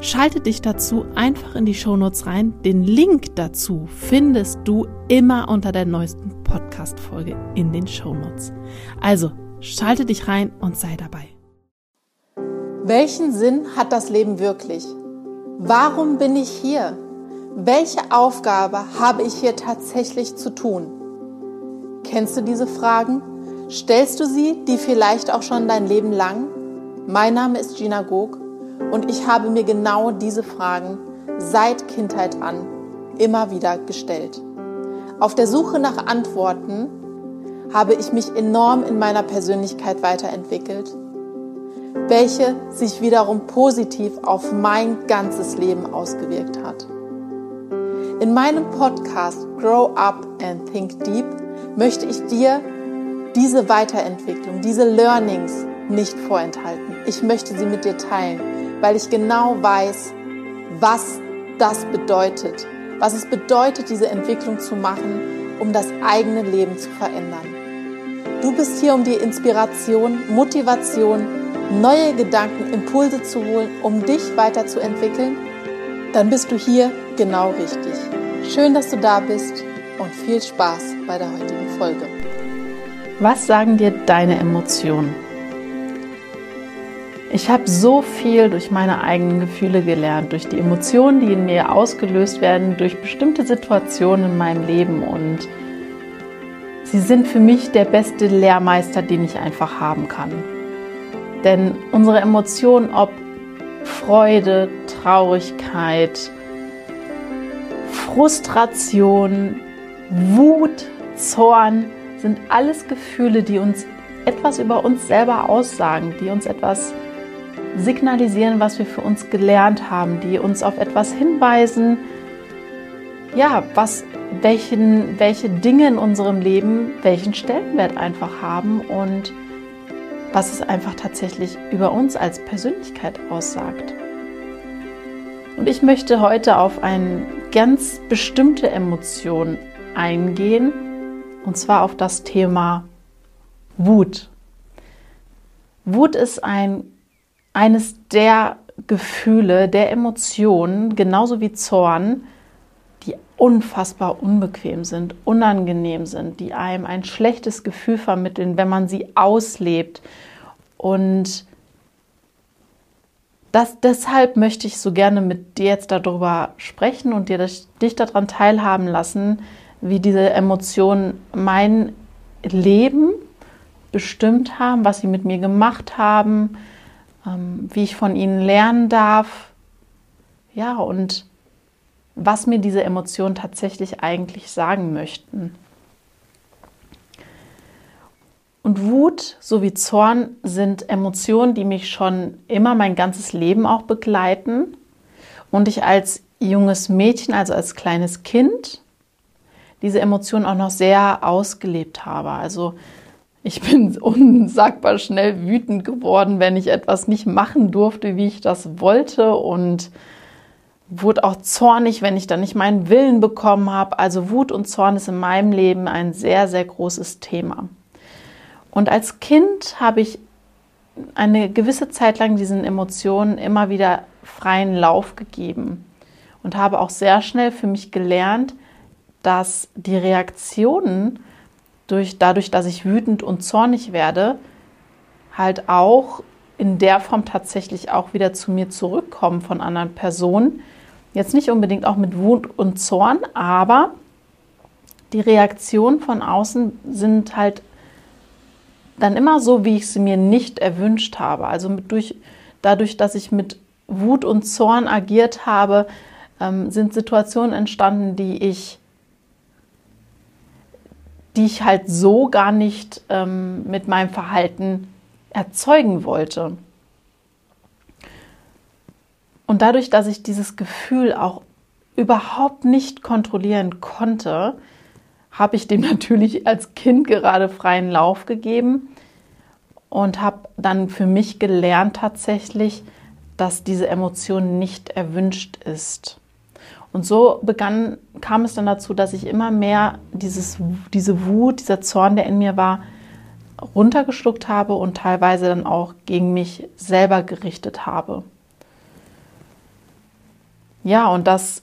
Schalte dich dazu einfach in die Shownotes rein. Den Link dazu findest du immer unter der neuesten Podcast-Folge in den Shownotes. Also, schalte dich rein und sei dabei. Welchen Sinn hat das Leben wirklich? Warum bin ich hier? Welche Aufgabe habe ich hier tatsächlich zu tun? Kennst du diese Fragen? Stellst du sie, die vielleicht auch schon dein Leben lang? Mein Name ist Gina Gog und ich habe mir genau diese Fragen seit Kindheit an immer wieder gestellt. Auf der Suche nach Antworten habe ich mich enorm in meiner Persönlichkeit weiterentwickelt, welche sich wiederum positiv auf mein ganzes Leben ausgewirkt hat. In meinem Podcast Grow Up and Think Deep möchte ich dir diese Weiterentwicklung, diese Learnings nicht vorenthalten. Ich möchte sie mit dir teilen weil ich genau weiß, was das bedeutet, was es bedeutet, diese Entwicklung zu machen, um das eigene Leben zu verändern. Du bist hier, um dir Inspiration, Motivation, neue Gedanken, Impulse zu holen, um dich weiterzuentwickeln? Dann bist du hier genau richtig. Schön, dass du da bist und viel Spaß bei der heutigen Folge. Was sagen dir deine Emotionen? Ich habe so viel durch meine eigenen Gefühle gelernt, durch die Emotionen, die in mir ausgelöst werden, durch bestimmte Situationen in meinem Leben und sie sind für mich der beste Lehrmeister, den ich einfach haben kann. Denn unsere Emotionen, ob Freude, Traurigkeit, Frustration, Wut, Zorn, sind alles Gefühle, die uns etwas über uns selber aussagen, die uns etwas signalisieren, was wir für uns gelernt haben, die uns auf etwas hinweisen, ja, was, welchen, welche Dinge in unserem Leben welchen Stellenwert einfach haben und was es einfach tatsächlich über uns als Persönlichkeit aussagt. Und ich möchte heute auf eine ganz bestimmte Emotion eingehen, und zwar auf das Thema Wut. Wut ist ein eines der Gefühle, der Emotionen, genauso wie Zorn, die unfassbar unbequem sind, unangenehm sind, die einem ein schlechtes Gefühl vermitteln, wenn man sie auslebt. Und das, deshalb möchte ich so gerne mit dir jetzt darüber sprechen und dir dich daran teilhaben lassen, wie diese Emotionen mein Leben bestimmt haben, was sie mit mir gemacht haben, wie ich von ihnen lernen darf. Ja, und was mir diese Emotionen tatsächlich eigentlich sagen möchten. Und Wut sowie Zorn sind Emotionen, die mich schon immer mein ganzes Leben auch begleiten. Und ich als junges Mädchen, also als kleines Kind, diese Emotionen auch noch sehr ausgelebt habe. Also ich bin unsagbar schnell wütend geworden, wenn ich etwas nicht machen durfte, wie ich das wollte und wurde auch zornig, wenn ich dann nicht meinen Willen bekommen habe. Also Wut und Zorn ist in meinem Leben ein sehr, sehr großes Thema. Und als Kind habe ich eine gewisse Zeit lang diesen Emotionen immer wieder freien Lauf gegeben und habe auch sehr schnell für mich gelernt, dass die Reaktionen durch, dadurch, dass ich wütend und zornig werde, halt auch in der Form tatsächlich auch wieder zu mir zurückkommen von anderen Personen. Jetzt nicht unbedingt auch mit Wut und Zorn, aber die Reaktionen von außen sind halt dann immer so, wie ich sie mir nicht erwünscht habe. Also durch, dadurch, dass ich mit Wut und Zorn agiert habe, ähm, sind Situationen entstanden, die ich die ich halt so gar nicht ähm, mit meinem Verhalten erzeugen wollte. Und dadurch, dass ich dieses Gefühl auch überhaupt nicht kontrollieren konnte, habe ich dem natürlich als Kind gerade freien Lauf gegeben und habe dann für mich gelernt tatsächlich, dass diese Emotion nicht erwünscht ist. Und so begann, kam es dann dazu, dass ich immer mehr dieses, diese Wut, dieser Zorn, der in mir war, runtergeschluckt habe und teilweise dann auch gegen mich selber gerichtet habe. Ja, und das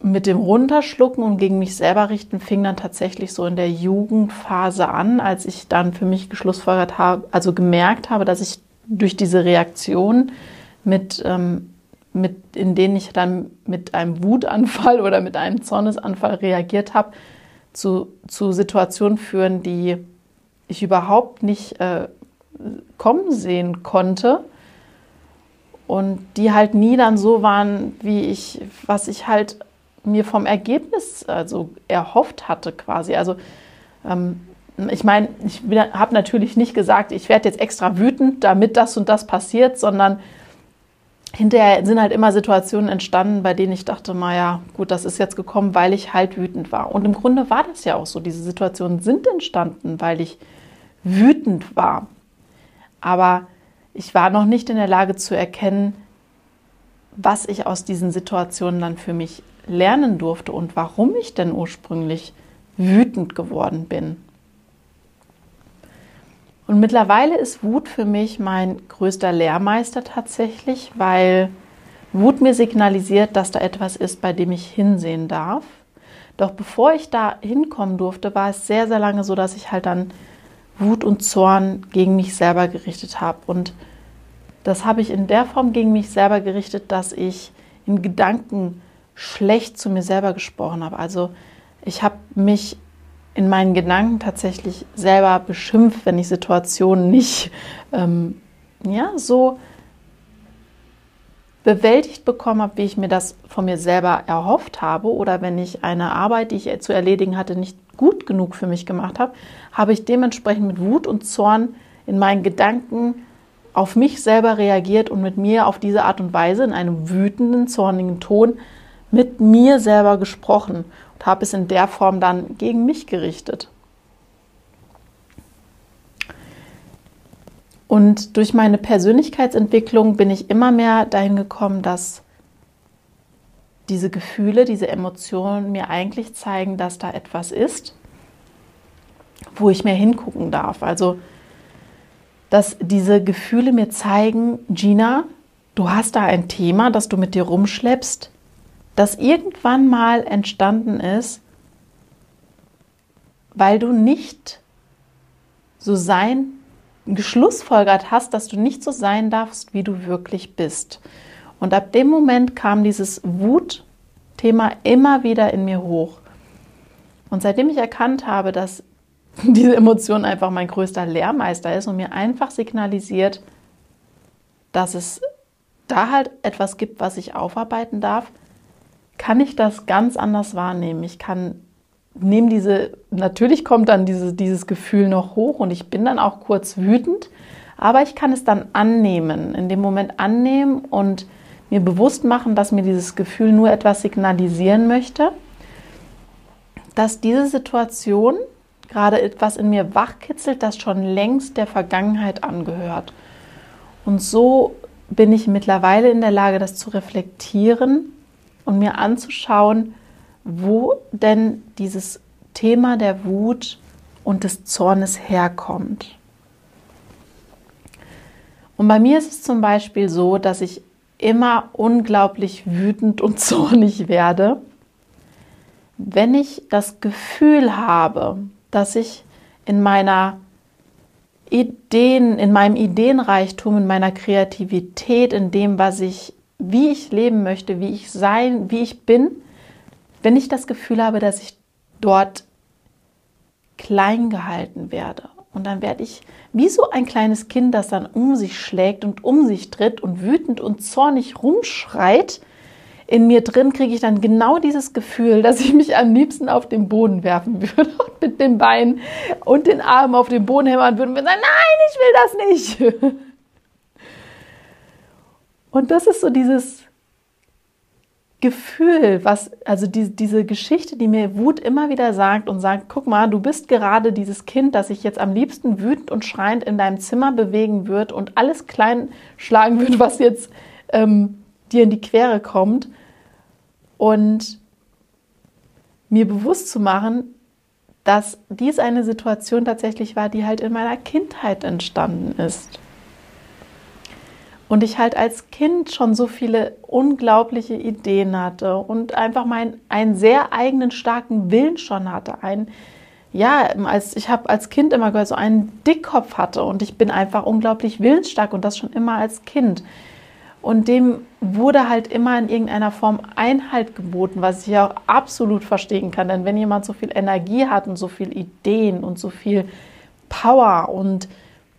mit dem Runterschlucken und gegen mich selber richten fing dann tatsächlich so in der Jugendphase an, als ich dann für mich geschlussfolgert habe, also gemerkt habe, dass ich durch diese Reaktion mit, ähm, mit in denen ich dann mit einem Wutanfall oder mit einem Zornesanfall reagiert habe, zu, zu Situationen führen, die ich überhaupt nicht äh, kommen sehen konnte und die halt nie dann so waren, wie ich, was ich halt mir vom Ergebnis also erhofft hatte quasi. Also ähm, ich meine, ich habe natürlich nicht gesagt, ich werde jetzt extra wütend, damit das und das passiert, sondern hinterher sind halt immer Situationen entstanden, bei denen ich dachte, naja, gut, das ist jetzt gekommen, weil ich halt wütend war. Und im Grunde war das ja auch so. Diese Situationen sind entstanden, weil ich wütend war. Aber ich war noch nicht in der Lage zu erkennen, was ich aus diesen Situationen dann für mich lernen durfte und warum ich denn ursprünglich wütend geworden bin. Und mittlerweile ist Wut für mich mein größter Lehrmeister tatsächlich, weil Wut mir signalisiert, dass da etwas ist, bei dem ich hinsehen darf. Doch bevor ich da hinkommen durfte, war es sehr, sehr lange so, dass ich halt dann Wut und Zorn gegen mich selber gerichtet habe. Und das habe ich in der Form gegen mich selber gerichtet, dass ich in Gedanken schlecht zu mir selber gesprochen habe. Also ich habe mich in meinen Gedanken tatsächlich selber beschimpft, wenn ich Situationen nicht ähm, ja, so bewältigt bekommen habe, wie ich mir das von mir selber erhofft habe, oder wenn ich eine Arbeit, die ich zu erledigen hatte, nicht gut genug für mich gemacht habe, habe ich dementsprechend mit Wut und Zorn in meinen Gedanken auf mich selber reagiert und mit mir auf diese Art und Weise in einem wütenden, zornigen Ton mit mir selber gesprochen habe es in der Form dann gegen mich gerichtet. Und durch meine Persönlichkeitsentwicklung bin ich immer mehr dahin gekommen, dass diese Gefühle, diese Emotionen mir eigentlich zeigen, dass da etwas ist, wo ich mehr hingucken darf. Also, dass diese Gefühle mir zeigen, Gina, du hast da ein Thema, das du mit dir rumschleppst, das irgendwann mal entstanden ist, weil du nicht so sein, geschlussfolgert hast, dass du nicht so sein darfst, wie du wirklich bist. Und ab dem Moment kam dieses Wutthema immer wieder in mir hoch. Und seitdem ich erkannt habe, dass diese Emotion einfach mein größter Lehrmeister ist und mir einfach signalisiert, dass es da halt etwas gibt, was ich aufarbeiten darf, kann ich das ganz anders wahrnehmen. Ich kann nehme diese, natürlich kommt dann diese, dieses Gefühl noch hoch und ich bin dann auch kurz wütend, aber ich kann es dann annehmen, in dem Moment annehmen und mir bewusst machen, dass mir dieses Gefühl nur etwas signalisieren möchte, dass diese Situation gerade etwas in mir wachkitzelt, das schon längst der Vergangenheit angehört. Und so bin ich mittlerweile in der Lage, das zu reflektieren und mir anzuschauen, wo denn dieses Thema der Wut und des Zornes herkommt. Und bei mir ist es zum Beispiel so, dass ich immer unglaublich wütend und zornig werde, wenn ich das Gefühl habe, dass ich in meiner Ideen, in meinem Ideenreichtum, in meiner Kreativität, in dem, was ich wie ich leben möchte, wie ich sein, wie ich bin, wenn ich das Gefühl habe, dass ich dort klein gehalten werde. Und dann werde ich wie so ein kleines Kind, das dann um sich schlägt und um sich tritt und wütend und zornig rumschreit. In mir drin kriege ich dann genau dieses Gefühl, dass ich mich am liebsten auf den Boden werfen würde und mit den Beinen und den Armen auf den Boden hämmern würde und würde sagen, nein, ich will das nicht. Und das ist so dieses, Gefühl, was, also die, diese Geschichte, die mir Wut immer wieder sagt und sagt, guck mal, du bist gerade dieses Kind, das sich jetzt am liebsten wütend und schreiend in deinem Zimmer bewegen wird und alles klein schlagen wird, was jetzt ähm, dir in die Quere kommt. Und mir bewusst zu machen, dass dies eine Situation tatsächlich war, die halt in meiner Kindheit entstanden ist. Und ich halt als Kind schon so viele unglaubliche Ideen hatte und einfach mein, einen sehr eigenen starken Willen schon hatte. Ein, ja, als, ich habe als Kind immer gehört, so einen Dickkopf hatte und ich bin einfach unglaublich willensstark und das schon immer als Kind. Und dem wurde halt immer in irgendeiner Form Einhalt geboten, was ich auch absolut verstehen kann. Denn wenn jemand so viel Energie hat und so viele Ideen und so viel Power und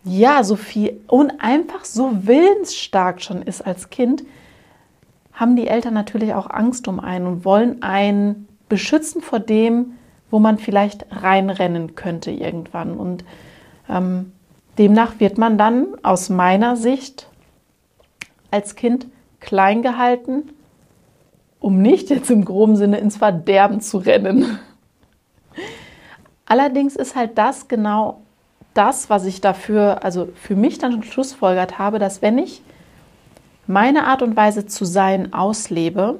ja, so viel und einfach so willensstark schon ist als Kind, haben die Eltern natürlich auch Angst um einen und wollen einen beschützen vor dem, wo man vielleicht reinrennen könnte irgendwann. Und ähm, demnach wird man dann aus meiner Sicht als Kind klein gehalten, um nicht jetzt im groben Sinne ins Verderben zu rennen. Allerdings ist halt das genau das, was ich dafür, also für mich dann schlussfolgert habe, dass wenn ich meine Art und Weise zu sein auslebe,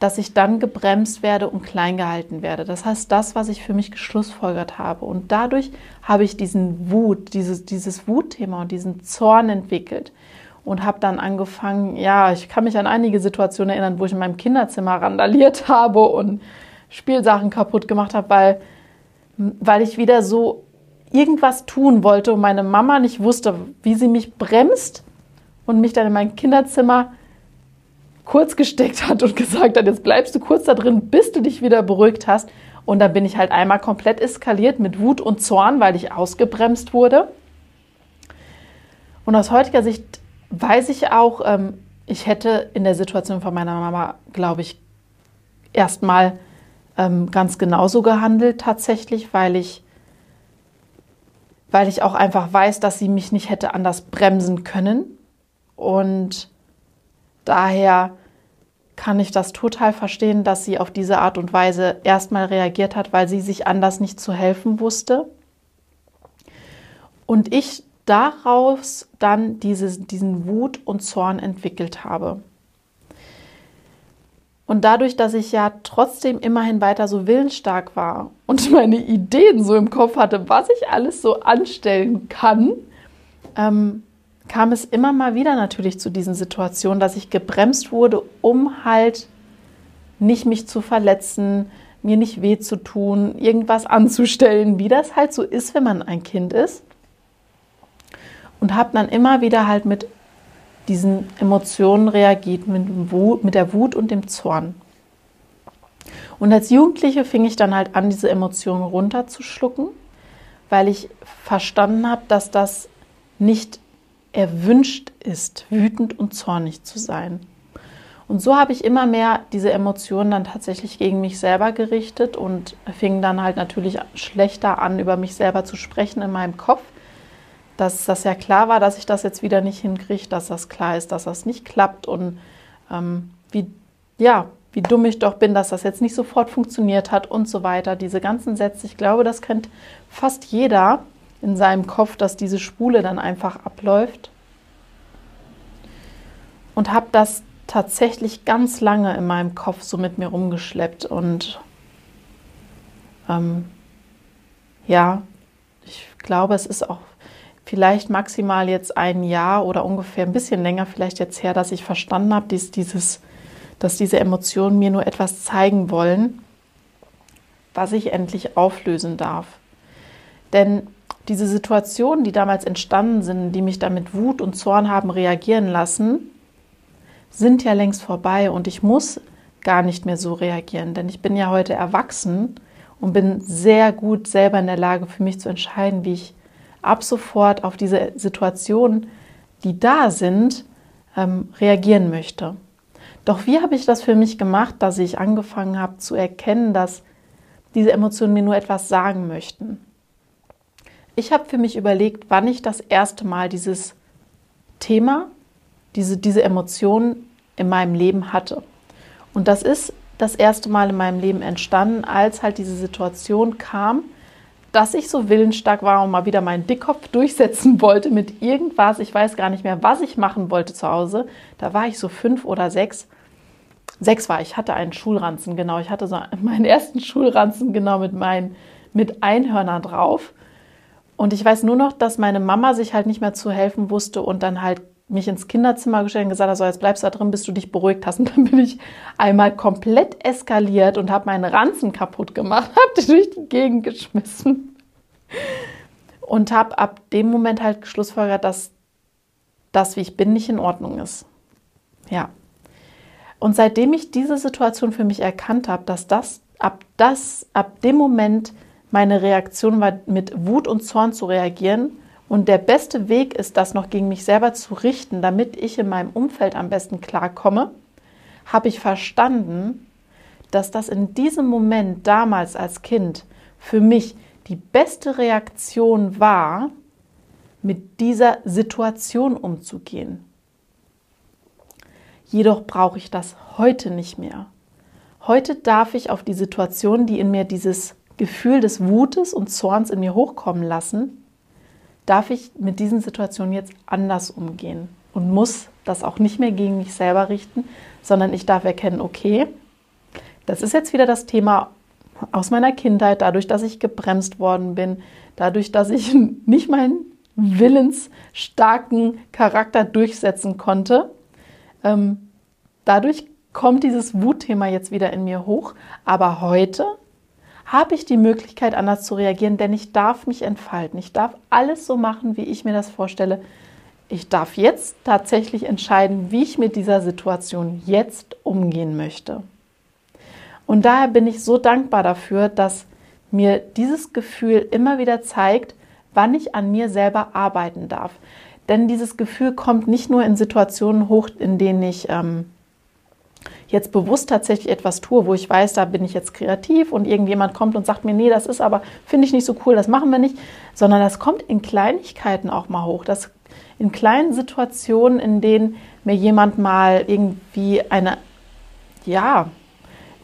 dass ich dann gebremst werde und klein gehalten werde. Das heißt, das, was ich für mich geschlussfolgert habe. Und dadurch habe ich diesen Wut, dieses, dieses Wutthema und diesen Zorn entwickelt und habe dann angefangen, ja, ich kann mich an einige Situationen erinnern, wo ich in meinem Kinderzimmer randaliert habe und Spielsachen kaputt gemacht habe, weil, weil ich wieder so irgendwas tun wollte und meine Mama nicht wusste, wie sie mich bremst und mich dann in mein Kinderzimmer kurz gesteckt hat und gesagt hat, jetzt bleibst du kurz da drin, bis du dich wieder beruhigt hast. Und da bin ich halt einmal komplett eskaliert mit Wut und Zorn, weil ich ausgebremst wurde. Und aus heutiger Sicht weiß ich auch, ähm, ich hätte in der Situation von meiner Mama, glaube ich, erstmal ähm, ganz genauso gehandelt tatsächlich, weil ich, weil ich auch einfach weiß, dass sie mich nicht hätte anders bremsen können. Und daher kann ich das total verstehen, dass sie auf diese Art und Weise erstmal reagiert hat, weil sie sich anders nicht zu helfen wusste. Und ich daraus dann dieses, diesen Wut und Zorn entwickelt habe. Und dadurch, dass ich ja trotzdem immerhin weiter so willensstark war und meine Ideen so im Kopf hatte, was ich alles so anstellen kann, ähm, kam es immer mal wieder natürlich zu diesen Situationen, dass ich gebremst wurde, um halt nicht mich zu verletzen, mir nicht weh zu tun, irgendwas anzustellen, wie das halt so ist, wenn man ein Kind ist. Und habe dann immer wieder halt mit diesen Emotionen reagiert, mit, Wut, mit der Wut und dem Zorn. Und als Jugendliche fing ich dann halt an, diese Emotionen runterzuschlucken, weil ich verstanden habe, dass das nicht erwünscht ist, wütend und zornig zu sein. Und so habe ich immer mehr diese Emotionen dann tatsächlich gegen mich selber gerichtet und fing dann halt natürlich schlechter an, über mich selber zu sprechen in meinem Kopf. Dass das ja klar war, dass ich das jetzt wieder nicht hinkriege, dass das klar ist, dass das nicht klappt und ähm, wie, ja, wie dumm ich doch bin, dass das jetzt nicht sofort funktioniert hat und so weiter. Diese ganzen Sätze, ich glaube, das kennt fast jeder in seinem Kopf, dass diese Spule dann einfach abläuft. Und habe das tatsächlich ganz lange in meinem Kopf so mit mir rumgeschleppt. Und ähm, ja, ich glaube, es ist auch vielleicht maximal jetzt ein Jahr oder ungefähr ein bisschen länger vielleicht jetzt her, dass ich verstanden habe, dass, dieses, dass diese Emotionen mir nur etwas zeigen wollen, was ich endlich auflösen darf. Denn diese Situationen, die damals entstanden sind, die mich da mit Wut und Zorn haben reagieren lassen, sind ja längst vorbei und ich muss gar nicht mehr so reagieren, denn ich bin ja heute erwachsen und bin sehr gut selber in der Lage für mich zu entscheiden, wie ich ab sofort auf diese Situationen, die da sind, ähm, reagieren möchte. Doch wie habe ich das für mich gemacht, dass ich angefangen habe zu erkennen, dass diese Emotionen mir nur etwas sagen möchten? Ich habe für mich überlegt, wann ich das erste Mal dieses Thema, diese, diese Emotionen in meinem Leben hatte. Und das ist das erste Mal in meinem Leben entstanden, als halt diese Situation kam, dass ich so willensstark war und mal wieder meinen Dickkopf durchsetzen wollte mit irgendwas. Ich weiß gar nicht mehr, was ich machen wollte zu Hause. Da war ich so fünf oder sechs. Sechs war ich, hatte einen Schulranzen, genau. Ich hatte so meinen ersten Schulranzen, genau, mit meinen, mit Einhörnern drauf. Und ich weiß nur noch, dass meine Mama sich halt nicht mehr zu helfen wusste und dann halt mich ins Kinderzimmer gestellt und gesagt hat, so jetzt bleibst du da drin, bis du dich beruhigt hast. Und dann bin ich einmal komplett eskaliert und habe meinen Ranzen kaputt gemacht, habe die durch die Gegend geschmissen und habe ab dem Moment halt geschlussfolgert, dass das, wie ich bin, nicht in Ordnung ist. Ja. Und seitdem ich diese Situation für mich erkannt habe, dass das ab das ab dem Moment meine Reaktion war, mit Wut und Zorn zu reagieren und der beste Weg ist, das noch gegen mich selber zu richten, damit ich in meinem Umfeld am besten klarkomme, habe ich verstanden, dass das in diesem Moment damals als Kind für mich die beste Reaktion war, mit dieser Situation umzugehen. Jedoch brauche ich das heute nicht mehr. Heute darf ich auf die Situation, die in mir dieses Gefühl des Wutes und Zorns in mir hochkommen lassen, darf ich mit diesen Situationen jetzt anders umgehen und muss das auch nicht mehr gegen mich selber richten, sondern ich darf erkennen, okay, das ist jetzt wieder das Thema aus meiner Kindheit, dadurch, dass ich gebremst worden bin, dadurch, dass ich nicht meinen willensstarken Charakter durchsetzen konnte. Ähm, dadurch kommt dieses Wutthema jetzt wieder in mir hoch. Aber heute habe ich die Möglichkeit, anders zu reagieren, denn ich darf mich entfalten. Ich darf alles so machen, wie ich mir das vorstelle. Ich darf jetzt tatsächlich entscheiden, wie ich mit dieser Situation jetzt umgehen möchte. Und daher bin ich so dankbar dafür, dass mir dieses Gefühl immer wieder zeigt, wann ich an mir selber arbeiten darf. Denn dieses Gefühl kommt nicht nur in Situationen hoch, in denen ich ähm, jetzt bewusst tatsächlich etwas tue, wo ich weiß, da bin ich jetzt kreativ und irgendjemand kommt und sagt mir, nee, das ist aber, finde ich nicht so cool, das machen wir nicht, sondern das kommt in Kleinigkeiten auch mal hoch. Das in kleinen Situationen, in denen mir jemand mal irgendwie eine, ja,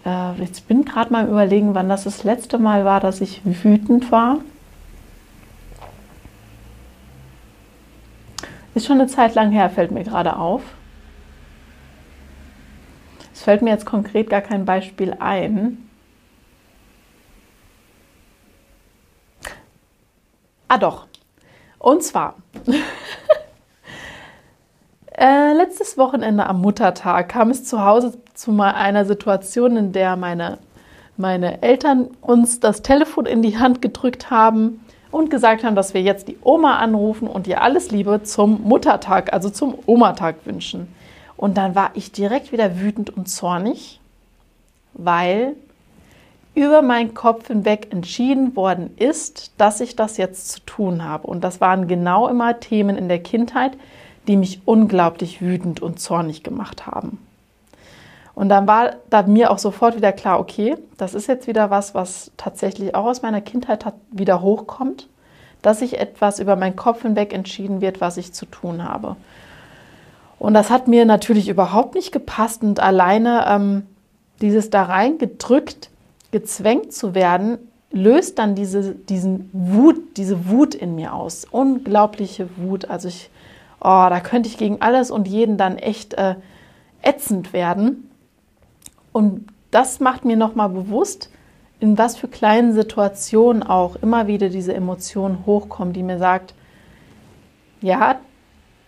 äh, ich bin gerade mal überlegen, wann das das letzte Mal war, dass ich wütend war. Ist schon eine Zeit lang her, fällt mir gerade auf. Es fällt mir jetzt konkret gar kein Beispiel ein. Ah doch. Und zwar, äh, letztes Wochenende am Muttertag kam es zu Hause zu einer Situation, in der meine, meine Eltern uns das Telefon in die Hand gedrückt haben und gesagt haben, dass wir jetzt die Oma anrufen und ihr alles Liebe zum Muttertag, also zum Omatag wünschen. Und dann war ich direkt wieder wütend und zornig, weil über meinen Kopf hinweg entschieden worden ist, dass ich das jetzt zu tun habe. Und das waren genau immer Themen in der Kindheit, die mich unglaublich wütend und zornig gemacht haben. Und dann war da mir auch sofort wieder klar, okay, das ist jetzt wieder was, was tatsächlich auch aus meiner Kindheit wieder hochkommt, dass sich etwas über meinen Kopf hinweg entschieden wird, was ich zu tun habe. Und das hat mir natürlich überhaupt nicht gepasst und alleine ähm, dieses da reingedrückt, gezwängt zu werden, löst dann diese, diesen Wut, diese Wut in mir aus. Unglaubliche Wut. Also ich, oh, da könnte ich gegen alles und jeden dann echt äh, ätzend werden. Und das macht mir nochmal bewusst, in was für kleinen Situationen auch immer wieder diese Emotion hochkommt, die mir sagt, ja,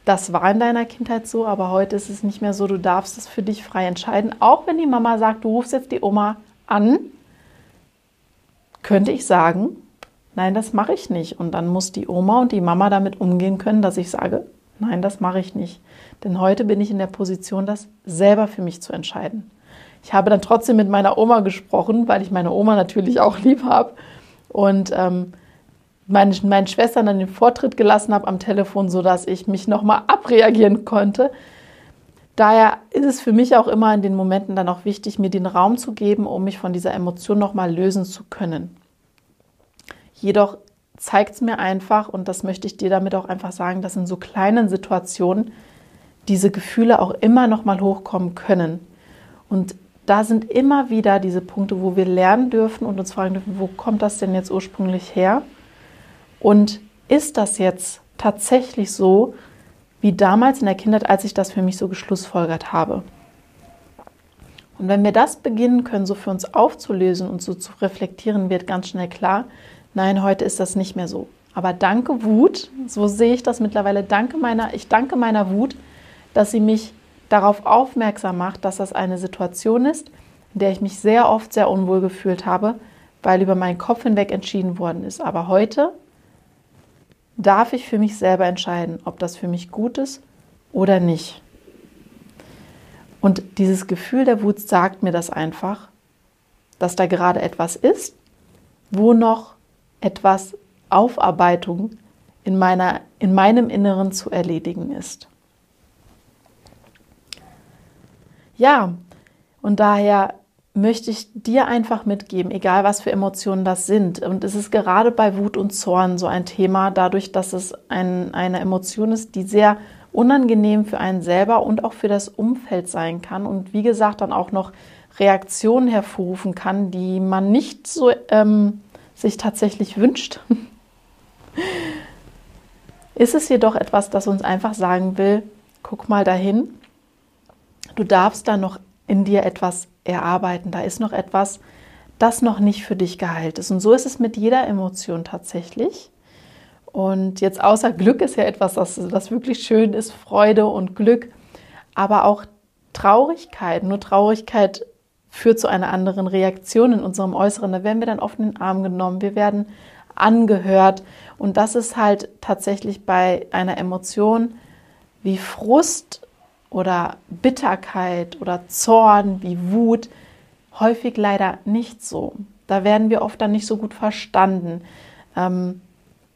das war in deiner Kindheit so, aber heute ist es nicht mehr so. Du darfst es für dich frei entscheiden. Auch wenn die Mama sagt, du rufst jetzt die Oma an, könnte ich sagen, nein, das mache ich nicht. Und dann muss die Oma und die Mama damit umgehen können, dass ich sage, nein, das mache ich nicht. Denn heute bin ich in der Position, das selber für mich zu entscheiden. Ich habe dann trotzdem mit meiner Oma gesprochen, weil ich meine Oma natürlich auch lieb habe. Und ähm, meine, meinen Schwestern dann den Vortritt gelassen habe am Telefon, sodass ich mich nochmal abreagieren konnte. Daher ist es für mich auch immer in den Momenten dann auch wichtig, mir den Raum zu geben, um mich von dieser Emotion nochmal lösen zu können. Jedoch zeigt es mir einfach, und das möchte ich dir damit auch einfach sagen, dass in so kleinen Situationen diese Gefühle auch immer noch mal hochkommen können. Und da sind immer wieder diese Punkte, wo wir lernen dürfen und uns fragen dürfen, wo kommt das denn jetzt ursprünglich her? Und ist das jetzt tatsächlich so, wie damals in der Kindheit, als ich das für mich so geschlussfolgert habe? Und wenn wir das beginnen können, so für uns aufzulösen und so zu reflektieren, wird ganz schnell klar, nein, heute ist das nicht mehr so. Aber danke Wut, so sehe ich das mittlerweile, danke meiner, ich danke meiner Wut, dass sie mich darauf aufmerksam macht, dass das eine Situation ist, in der ich mich sehr oft sehr unwohl gefühlt habe, weil über meinen Kopf hinweg entschieden worden ist. Aber heute darf ich für mich selber entscheiden, ob das für mich gut ist oder nicht. Und dieses Gefühl der Wut sagt mir das einfach, dass da gerade etwas ist, wo noch etwas Aufarbeitung in, meiner, in meinem Inneren zu erledigen ist. Ja, und daher möchte ich dir einfach mitgeben, egal was für Emotionen das sind. Und es ist gerade bei Wut und Zorn so ein Thema, dadurch, dass es ein, eine Emotion ist, die sehr unangenehm für einen selber und auch für das Umfeld sein kann. Und wie gesagt, dann auch noch Reaktionen hervorrufen kann, die man nicht so ähm, sich tatsächlich wünscht. ist es jedoch etwas, das uns einfach sagen will, guck mal dahin, du darfst da noch in dir etwas erarbeiten. Da ist noch etwas, das noch nicht für dich geheilt ist. Und so ist es mit jeder Emotion tatsächlich. Und jetzt außer Glück ist ja etwas, das, das wirklich schön ist, Freude und Glück, aber auch Traurigkeit. Nur Traurigkeit führt zu einer anderen Reaktion in unserem Äußeren. Da werden wir dann oft in den Arm genommen, wir werden angehört. Und das ist halt tatsächlich bei einer Emotion wie Frust oder Bitterkeit oder Zorn, wie Wut, häufig leider nicht so. Da werden wir oft dann nicht so gut verstanden. Ähm,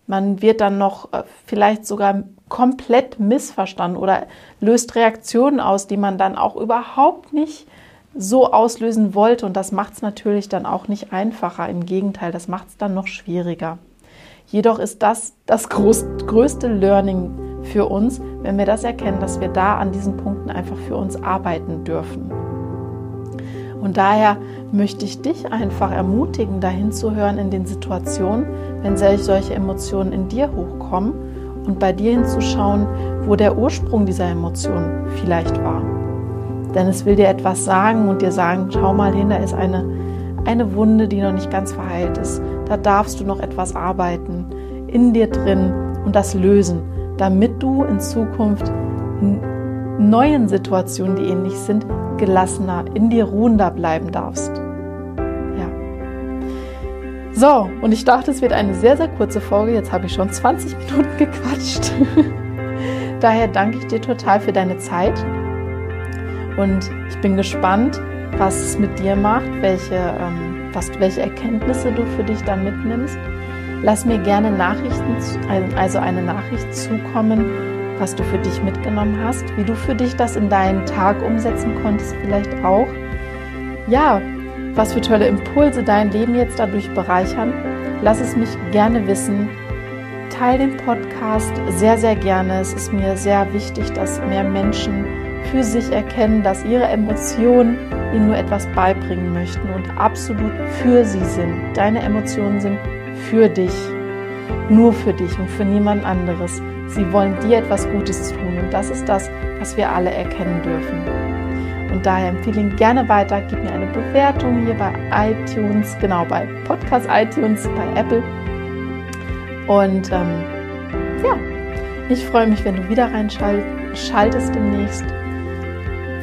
man wird dann noch äh, vielleicht sogar komplett missverstanden oder löst Reaktionen aus, die man dann auch überhaupt nicht so auslösen wollte. Und das macht es natürlich dann auch nicht einfacher. Im Gegenteil, das macht es dann noch schwieriger. Jedoch ist das das größte Learning für uns, wenn wir das erkennen, dass wir da an diesen Punkten einfach für uns arbeiten dürfen. Und daher möchte ich dich einfach ermutigen, dahin zu hören in den Situationen, wenn solche Emotionen in dir hochkommen und bei dir hinzuschauen, wo der Ursprung dieser Emotion vielleicht war. Denn es will dir etwas sagen und dir sagen, schau mal hin, da ist eine, eine Wunde, die noch nicht ganz verheilt ist. Da darfst du noch etwas arbeiten in dir drin und das lösen damit du in Zukunft in neuen Situationen, die ähnlich sind, gelassener, in dir ruhender bleiben darfst. Ja. So, und ich dachte, es wird eine sehr, sehr kurze Folge. Jetzt habe ich schon 20 Minuten gequatscht. Daher danke ich dir total für deine Zeit. Und ich bin gespannt, was es mit dir macht, welche, ähm, was, welche Erkenntnisse du für dich dann mitnimmst. Lass mir gerne Nachrichten, also eine Nachricht zukommen, was du für dich mitgenommen hast, wie du für dich das in deinen Tag umsetzen konntest, vielleicht auch. Ja, was für tolle Impulse dein Leben jetzt dadurch bereichern. Lass es mich gerne wissen. Teil den Podcast sehr, sehr gerne. Es ist mir sehr wichtig, dass mehr Menschen für sich erkennen, dass ihre Emotionen ihnen nur etwas beibringen möchten und absolut für sie sind. Deine Emotionen sind für dich, nur für dich und für niemand anderes. Sie wollen dir etwas Gutes tun und das ist das, was wir alle erkennen dürfen. Und daher empfehle ihn gerne weiter. Gib mir eine Bewertung hier bei iTunes, genau bei Podcast iTunes, bei Apple. Und ähm, ja, ich freue mich, wenn du wieder reinschaltest demnächst.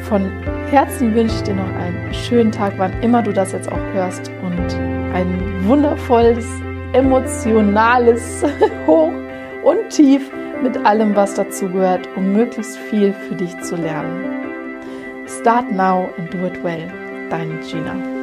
Von Herzen wünsche ich dir noch einen schönen Tag, wann immer du das jetzt auch hörst und ein wundervolles emotionales Hoch und Tief mit allem, was dazugehört, um möglichst viel für dich zu lernen. Start now and do it well. Deine Gina.